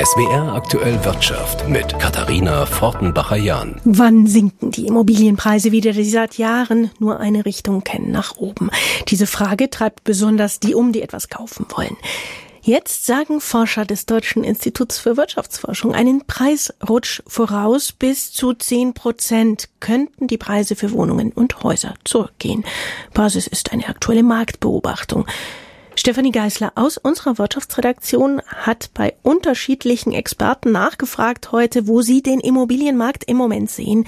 SWR aktuell Wirtschaft mit Katharina Fortenbacher-Jahn. Wann sinken die Immobilienpreise wieder, die seit Jahren nur eine Richtung kennen, nach oben? Diese Frage treibt besonders die um, die etwas kaufen wollen. Jetzt sagen Forscher des Deutschen Instituts für Wirtschaftsforschung einen Preisrutsch voraus. Bis zu 10 Prozent könnten die Preise für Wohnungen und Häuser zurückgehen. Basis ist eine aktuelle Marktbeobachtung. Stefanie Geisler aus unserer Wirtschaftsredaktion hat bei unterschiedlichen Experten nachgefragt heute, wo sie den Immobilienmarkt im Moment sehen.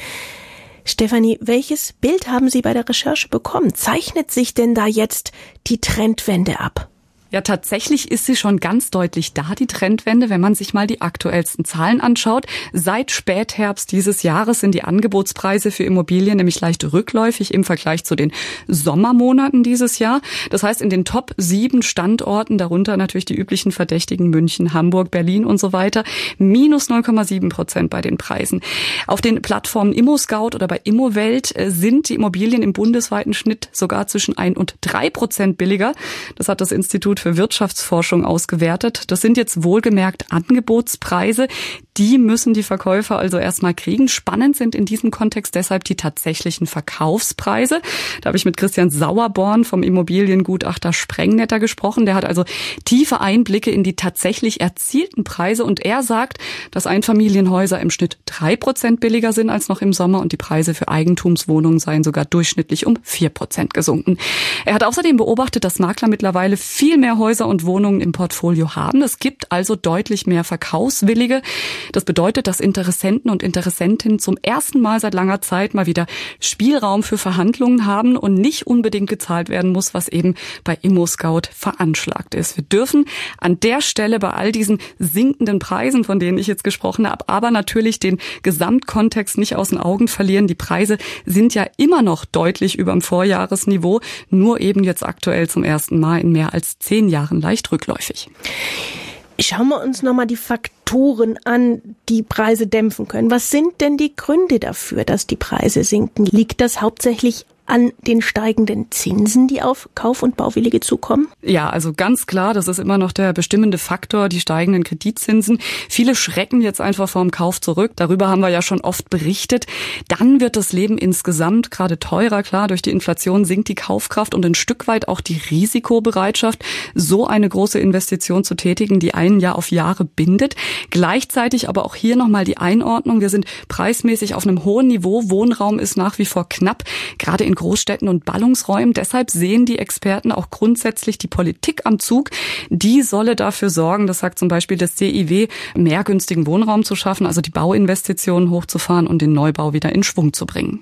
Stefanie, welches Bild haben Sie bei der Recherche bekommen? Zeichnet sich denn da jetzt die Trendwende ab? Ja, tatsächlich ist sie schon ganz deutlich da, die Trendwende, wenn man sich mal die aktuellsten Zahlen anschaut. Seit Spätherbst dieses Jahres sind die Angebotspreise für Immobilien nämlich leicht rückläufig im Vergleich zu den Sommermonaten dieses Jahr. Das heißt, in den Top sieben Standorten, darunter natürlich die üblichen Verdächtigen München, Hamburg, Berlin und so weiter, minus 0,7 Prozent bei den Preisen. Auf den Plattformen ImmoScout oder bei ImmoWelt äh, sind die Immobilien im bundesweiten Schnitt sogar zwischen ein und drei Prozent billiger. Das hat das Institut für Wirtschaftsforschung ausgewertet. Das sind jetzt wohlgemerkt Angebotspreise. Die müssen die Verkäufer also erstmal kriegen. Spannend sind in diesem Kontext deshalb die tatsächlichen Verkaufspreise. Da habe ich mit Christian Sauerborn vom Immobiliengutachter Sprengnetter gesprochen. Der hat also tiefe Einblicke in die tatsächlich erzielten Preise und er sagt, dass Einfamilienhäuser im Schnitt drei Prozent billiger sind als noch im Sommer und die Preise für Eigentumswohnungen seien sogar durchschnittlich um vier Prozent gesunken. Er hat außerdem beobachtet, dass Makler mittlerweile viel mehr mehr Häuser und Wohnungen im Portfolio haben. Es gibt also deutlich mehr Verkaufswillige. Das bedeutet, dass Interessenten und Interessentinnen zum ersten Mal seit langer Zeit mal wieder Spielraum für Verhandlungen haben und nicht unbedingt gezahlt werden muss, was eben bei ImmoScout veranschlagt ist. Wir dürfen an der Stelle bei all diesen sinkenden Preisen, von denen ich jetzt gesprochen habe, aber natürlich den Gesamtkontext nicht aus den Augen verlieren. Die Preise sind ja immer noch deutlich über dem Vorjahresniveau, nur eben jetzt aktuell zum ersten Mal in mehr als zehn zehn Jahren leicht rückläufig. Schauen wir uns nochmal die Faktoren an, die Preise dämpfen können. Was sind denn die Gründe dafür, dass die Preise sinken? Liegt das hauptsächlich an den steigenden Zinsen, die auf Kauf- und Bauwillige zukommen? Ja, also ganz klar, das ist immer noch der bestimmende Faktor, die steigenden Kreditzinsen. Viele schrecken jetzt einfach vorm Kauf zurück. Darüber haben wir ja schon oft berichtet. Dann wird das Leben insgesamt gerade teurer. Klar, durch die Inflation sinkt die Kaufkraft und ein Stück weit auch die Risikobereitschaft, so eine große Investition zu tätigen, die einen ja auf Jahre bindet. Gleichzeitig aber auch hier nochmal die Einordnung. Wir sind preismäßig auf einem hohen Niveau. Wohnraum ist nach wie vor knapp. Gerade in Großstädten und Ballungsräumen. Deshalb sehen die Experten auch grundsätzlich die Politik am Zug. Die solle dafür sorgen, das sagt zum Beispiel das CIW, mehr günstigen Wohnraum zu schaffen, also die Bauinvestitionen hochzufahren und den Neubau wieder in Schwung zu bringen.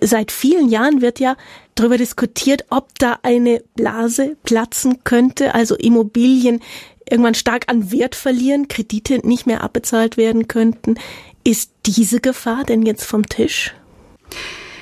Seit vielen Jahren wird ja darüber diskutiert, ob da eine Blase platzen könnte, also Immobilien irgendwann stark an Wert verlieren, Kredite nicht mehr abbezahlt werden könnten. Ist diese Gefahr denn jetzt vom Tisch?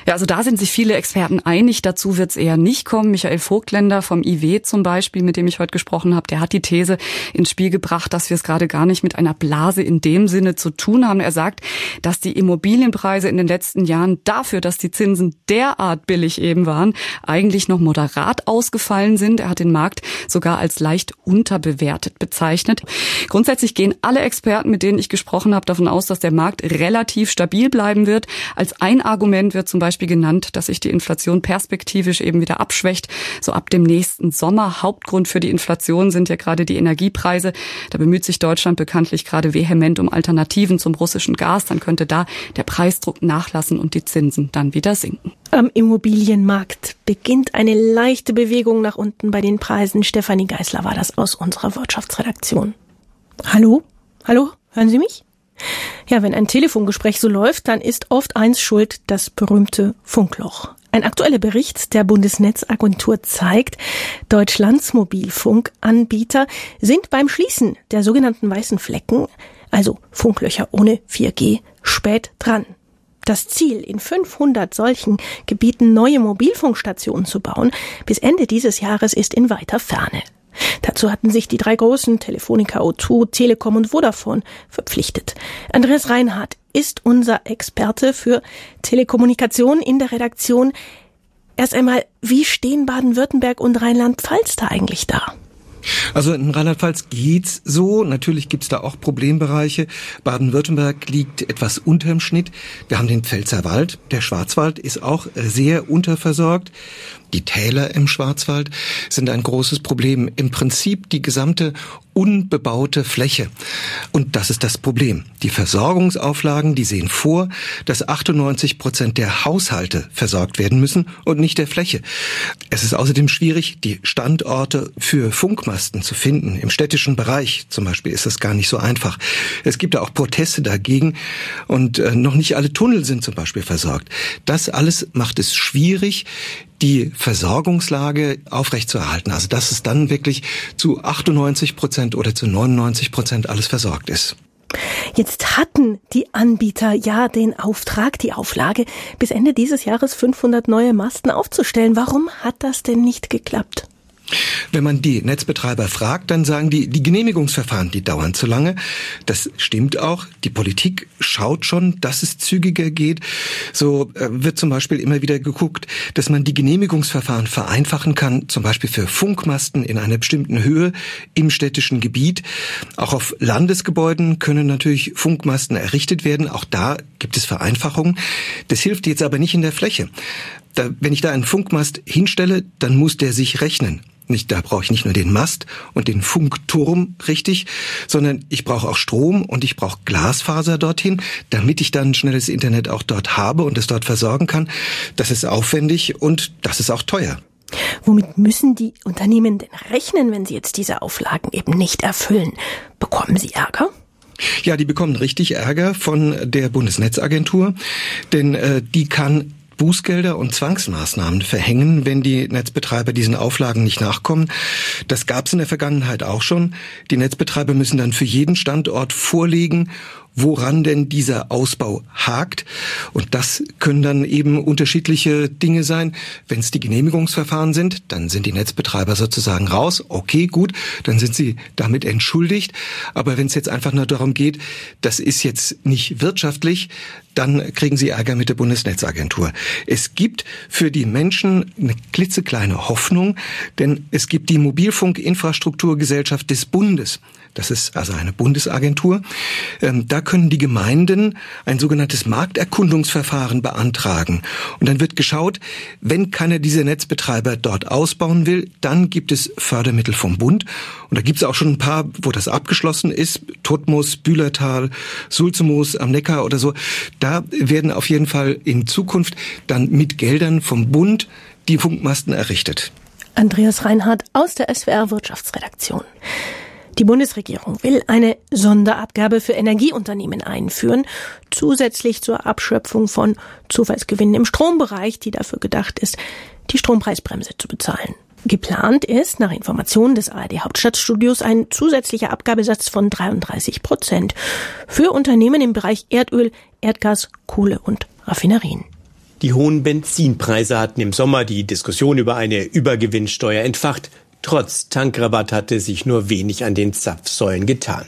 Ja, also da sind sich viele Experten einig. Dazu wird es eher nicht kommen. Michael Vogtländer vom IW zum Beispiel, mit dem ich heute gesprochen habe, der hat die These ins Spiel gebracht, dass wir es gerade gar nicht mit einer Blase in dem Sinne zu tun haben. Er sagt, dass die Immobilienpreise in den letzten Jahren dafür, dass die Zinsen derart billig eben waren, eigentlich noch moderat ausgefallen sind. Er hat den Markt sogar als leicht unterbewertet bezeichnet. Grundsätzlich gehen alle Experten, mit denen ich gesprochen habe, davon aus, dass der Markt relativ stabil bleiben wird. Als ein Argument wird zum Beispiel Beispiel genannt, dass sich die Inflation perspektivisch eben wieder abschwächt. So ab dem nächsten Sommer. Hauptgrund für die Inflation sind ja gerade die Energiepreise. Da bemüht sich Deutschland bekanntlich gerade vehement um Alternativen zum russischen Gas. Dann könnte da der Preisdruck nachlassen und die Zinsen dann wieder sinken. Am Immobilienmarkt beginnt eine leichte Bewegung nach unten bei den Preisen. Stefanie Geisler war das aus unserer Wirtschaftsredaktion. Hallo? Hallo? Hören Sie mich? Ja, wenn ein Telefongespräch so läuft, dann ist oft eins schuld, das berühmte Funkloch. Ein aktueller Bericht der Bundesnetzagentur zeigt, Deutschlands Mobilfunkanbieter sind beim Schließen der sogenannten weißen Flecken, also Funklöcher ohne 4G, spät dran. Das Ziel, in 500 solchen Gebieten neue Mobilfunkstationen zu bauen, bis Ende dieses Jahres ist in weiter Ferne. Dazu hatten sich die drei großen Telefonica O2, Telekom und Vodafone verpflichtet. Andreas Reinhardt ist unser Experte für Telekommunikation in der Redaktion. Erst einmal, wie stehen Baden-Württemberg und Rheinland-Pfalz da eigentlich da? Also in Rheinland-Pfalz geht's so. Natürlich gibt's da auch Problembereiche. Baden-Württemberg liegt etwas unterm Schnitt. Wir haben den Pfälzerwald. Der Schwarzwald ist auch sehr unterversorgt. Die Täler im Schwarzwald sind ein großes Problem. Im Prinzip die gesamte unbebaute Fläche. Und das ist das Problem. Die Versorgungsauflagen, die sehen vor, dass 98 Prozent der Haushalte versorgt werden müssen und nicht der Fläche. Es ist außerdem schwierig, die Standorte für Funkmasten zu finden. Im städtischen Bereich zum Beispiel ist das gar nicht so einfach. Es gibt da auch Proteste dagegen und äh, noch nicht alle Tunnel sind zum Beispiel versorgt. Das alles macht es schwierig, die Versorgungslage aufrechtzuerhalten. Also dass es dann wirklich zu 98 Prozent oder zu 99 Prozent alles versorgt ist. Jetzt hatten die Anbieter ja den Auftrag, die Auflage, bis Ende dieses Jahres 500 neue Masten aufzustellen. Warum hat das denn nicht geklappt? Wenn man die Netzbetreiber fragt, dann sagen die, die Genehmigungsverfahren, die dauern zu lange. Das stimmt auch. Die Politik schaut schon, dass es zügiger geht. So äh, wird zum Beispiel immer wieder geguckt, dass man die Genehmigungsverfahren vereinfachen kann, zum Beispiel für Funkmasten in einer bestimmten Höhe im städtischen Gebiet. Auch auf Landesgebäuden können natürlich Funkmasten errichtet werden. Auch da gibt es Vereinfachungen. Das hilft jetzt aber nicht in der Fläche. Da, wenn ich da einen Funkmast hinstelle, dann muss der sich rechnen. Nicht, da brauche ich nicht nur den Mast und den Funkturm richtig, sondern ich brauche auch Strom und ich brauche Glasfaser dorthin, damit ich dann schnelles Internet auch dort habe und es dort versorgen kann. Das ist aufwendig und das ist auch teuer. Womit müssen die Unternehmen denn rechnen, wenn sie jetzt diese Auflagen eben nicht erfüllen? Bekommen sie Ärger? Ja, die bekommen richtig Ärger von der Bundesnetzagentur, denn äh, die kann Bußgelder und Zwangsmaßnahmen verhängen, wenn die Netzbetreiber diesen Auflagen nicht nachkommen. Das gab es in der Vergangenheit auch schon. Die Netzbetreiber müssen dann für jeden Standort vorlegen, woran denn dieser Ausbau hakt. Und das können dann eben unterschiedliche Dinge sein. Wenn es die Genehmigungsverfahren sind, dann sind die Netzbetreiber sozusagen raus. Okay, gut, dann sind sie damit entschuldigt. Aber wenn es jetzt einfach nur darum geht, das ist jetzt nicht wirtschaftlich, dann kriegen sie Ärger mit der Bundesnetzagentur. Es gibt für die Menschen eine klitzekleine Hoffnung, denn es gibt die Mobilfunkinfrastrukturgesellschaft des Bundes. Das ist also eine Bundesagentur. Ähm, da können die Gemeinden ein sogenanntes Markterkundungsverfahren beantragen. Und dann wird geschaut, wenn keiner dieser Netzbetreiber dort ausbauen will, dann gibt es Fördermittel vom Bund. Und da gibt es auch schon ein paar, wo das abgeschlossen ist. Todmus, Bühlertal, Sulzemoos am Neckar oder so. Da werden auf jeden Fall in Zukunft dann mit Geldern vom Bund die Funkmasten errichtet. Andreas Reinhardt aus der SWR Wirtschaftsredaktion. Die Bundesregierung will eine Sonderabgabe für Energieunternehmen einführen, zusätzlich zur Abschöpfung von Zufallsgewinnen im Strombereich, die dafür gedacht ist, die Strompreisbremse zu bezahlen. Geplant ist nach Informationen des ARD Hauptstadtstudios ein zusätzlicher Abgabesatz von 33 Prozent für Unternehmen im Bereich Erdöl, Erdgas, Kohle und Raffinerien. Die hohen Benzinpreise hatten im Sommer die Diskussion über eine Übergewinnsteuer entfacht. Trotz Tankrabatt hatte sich nur wenig an den Zapfsäulen getan.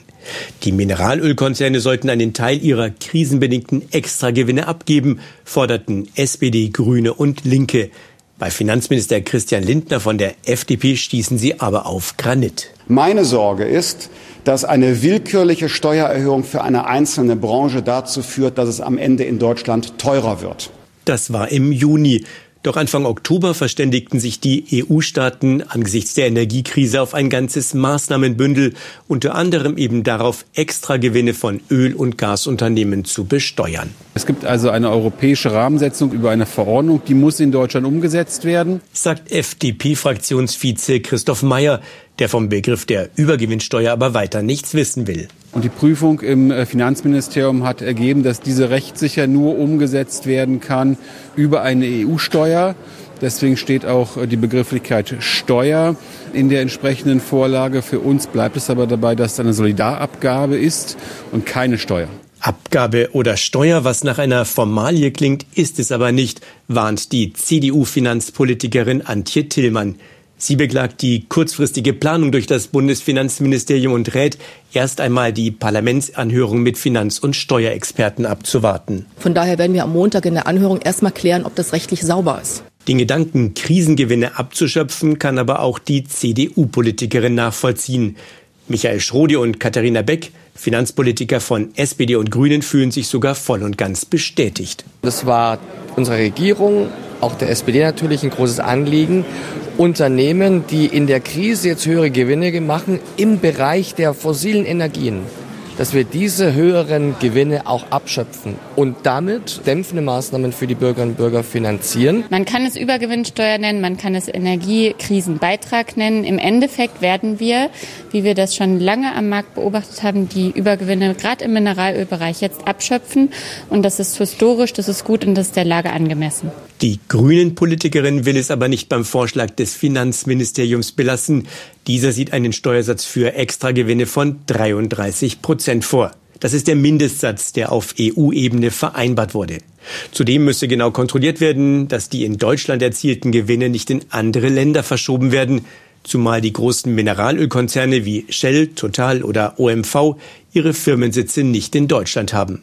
Die Mineralölkonzerne sollten einen Teil ihrer krisenbedingten Extragewinne abgeben, forderten SPD, Grüne und Linke. Bei Finanzminister Christian Lindner von der FDP stießen sie aber auf Granit. Meine Sorge ist, dass eine willkürliche Steuererhöhung für eine einzelne Branche dazu führt, dass es am Ende in Deutschland teurer wird. Das war im Juni. Doch Anfang Oktober verständigten sich die EU-Staaten angesichts der Energiekrise auf ein ganzes Maßnahmenbündel, unter anderem eben darauf, Extragewinne von Öl- und Gasunternehmen zu besteuern. Es gibt also eine europäische Rahmensetzung über eine Verordnung, die muss in Deutschland umgesetzt werden, sagt FDP-Fraktionsvize Christoph Mayer, der vom Begriff der Übergewinnsteuer aber weiter nichts wissen will. Und die Prüfung im äh, Finanzministerium hat ergeben, dass diese rechtssicher nur umgesetzt werden kann über eine EU-Steuer. Deswegen steht auch äh, die Begrifflichkeit Steuer in der entsprechenden Vorlage. Für uns bleibt es aber dabei, dass es eine Solidarabgabe ist und keine Steuer. Abgabe oder Steuer, was nach einer Formalie klingt, ist es aber nicht, warnt die CDU-Finanzpolitikerin Antje Tillmann. Sie beklagt die kurzfristige Planung durch das Bundesfinanzministerium und rät, erst einmal die Parlamentsanhörung mit Finanz- und Steuerexperten abzuwarten. Von daher werden wir am Montag in der Anhörung erstmal klären, ob das rechtlich sauber ist. Den Gedanken, Krisengewinne abzuschöpfen, kann aber auch die CDU-Politikerin nachvollziehen. Michael Schrodi und Katharina Beck, Finanzpolitiker von SPD und Grünen, fühlen sich sogar voll und ganz bestätigt. Das war unserer Regierung, auch der SPD natürlich, ein großes Anliegen. Unternehmen, die in der Krise jetzt höhere Gewinne machen im Bereich der fossilen Energien dass wir diese höheren Gewinne auch abschöpfen und damit dämpfende Maßnahmen für die Bürgerinnen und Bürger finanzieren. Man kann es Übergewinnsteuer nennen, man kann es Energiekrisenbeitrag nennen. Im Endeffekt werden wir, wie wir das schon lange am Markt beobachtet haben, die Übergewinne gerade im Mineralölbereich jetzt abschöpfen. Und das ist historisch, das ist gut und das ist der Lage angemessen. Die Grünen-Politikerin will es aber nicht beim Vorschlag des Finanzministeriums belassen. Dieser sieht einen Steuersatz für Extragewinne von 33 Prozent vor. Das ist der Mindestsatz, der auf EU-Ebene vereinbart wurde. Zudem müsse genau kontrolliert werden, dass die in Deutschland erzielten Gewinne nicht in andere Länder verschoben werden zumal die großen Mineralölkonzerne wie Shell, Total oder OMV ihre Firmensitze nicht in Deutschland haben.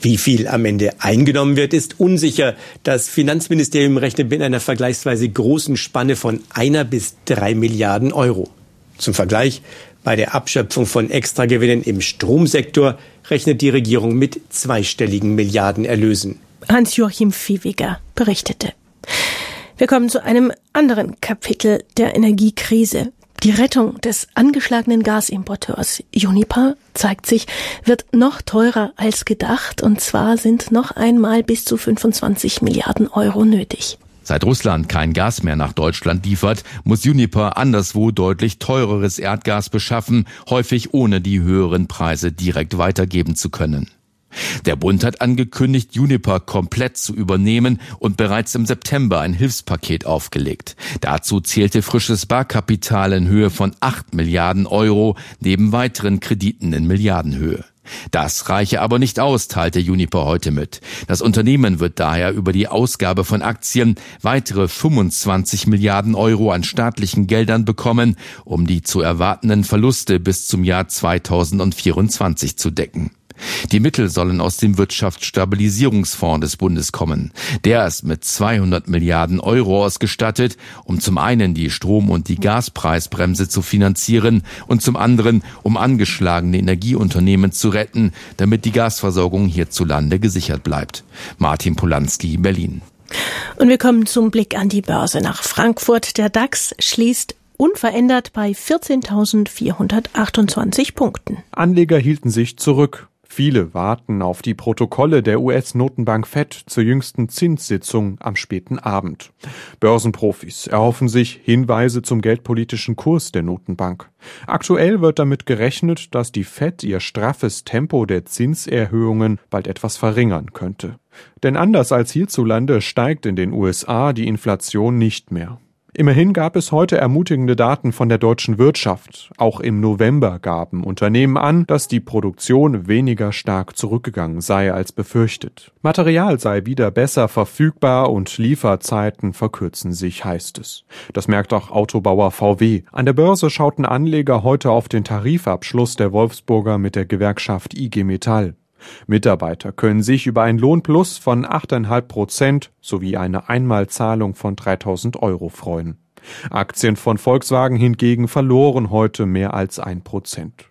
Wie viel am Ende eingenommen wird, ist unsicher. Das Finanzministerium rechnet mit einer vergleichsweise großen Spanne von einer bis drei Milliarden Euro. Zum Vergleich, bei der Abschöpfung von Extragewinnen im Stromsektor rechnet die Regierung mit zweistelligen Milliardenerlösen. Hans-Joachim Viehweger berichtete. Wir kommen zu einem anderen Kapitel der Energiekrise. Die Rettung des angeschlagenen Gasimporteurs Uniper zeigt sich, wird noch teurer als gedacht, und zwar sind noch einmal bis zu 25 Milliarden Euro nötig. Seit Russland kein Gas mehr nach Deutschland liefert, muss Uniper anderswo deutlich teureres Erdgas beschaffen, häufig ohne die höheren Preise direkt weitergeben zu können. Der Bund hat angekündigt, Juniper komplett zu übernehmen und bereits im September ein Hilfspaket aufgelegt. Dazu zählte frisches Barkapital in Höhe von 8 Milliarden Euro neben weiteren Krediten in Milliardenhöhe. Das reiche aber nicht aus, teilte Juniper heute mit. Das Unternehmen wird daher über die Ausgabe von Aktien weitere 25 Milliarden Euro an staatlichen Geldern bekommen, um die zu erwartenden Verluste bis zum Jahr 2024 zu decken. Die Mittel sollen aus dem Wirtschaftsstabilisierungsfonds des Bundes kommen. Der ist mit 200 Milliarden Euro ausgestattet, um zum einen die Strom- und die Gaspreisbremse zu finanzieren und zum anderen, um angeschlagene Energieunternehmen zu retten, damit die Gasversorgung hierzulande gesichert bleibt. Martin Polanski, Berlin. Und wir kommen zum Blick an die Börse nach Frankfurt. Der DAX schließt unverändert bei 14.428 Punkten. Anleger hielten sich zurück. Viele warten auf die Protokolle der US-Notenbank Fed zur jüngsten Zinssitzung am späten Abend. Börsenprofis erhoffen sich Hinweise zum geldpolitischen Kurs der Notenbank. Aktuell wird damit gerechnet, dass die Fed ihr straffes Tempo der Zinserhöhungen bald etwas verringern könnte. Denn anders als hierzulande steigt in den USA die Inflation nicht mehr. Immerhin gab es heute ermutigende Daten von der deutschen Wirtschaft. Auch im November gaben Unternehmen an, dass die Produktion weniger stark zurückgegangen sei als befürchtet. Material sei wieder besser verfügbar und Lieferzeiten verkürzen sich, heißt es. Das merkt auch Autobauer VW. An der Börse schauten Anleger heute auf den Tarifabschluss der Wolfsburger mit der Gewerkschaft IG Metall. Mitarbeiter können sich über ein Lohnplus von 8,5 Prozent sowie eine Einmalzahlung von 3000 Euro freuen. Aktien von Volkswagen hingegen verloren heute mehr als ein Prozent.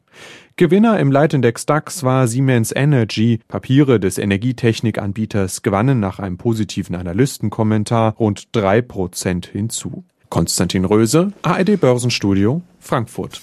Gewinner im Leitindex DAX war Siemens Energy. Papiere des Energietechnikanbieters gewannen nach einem positiven Analystenkommentar rund drei Prozent hinzu. Konstantin Röse, ARD Börsenstudio, Frankfurt.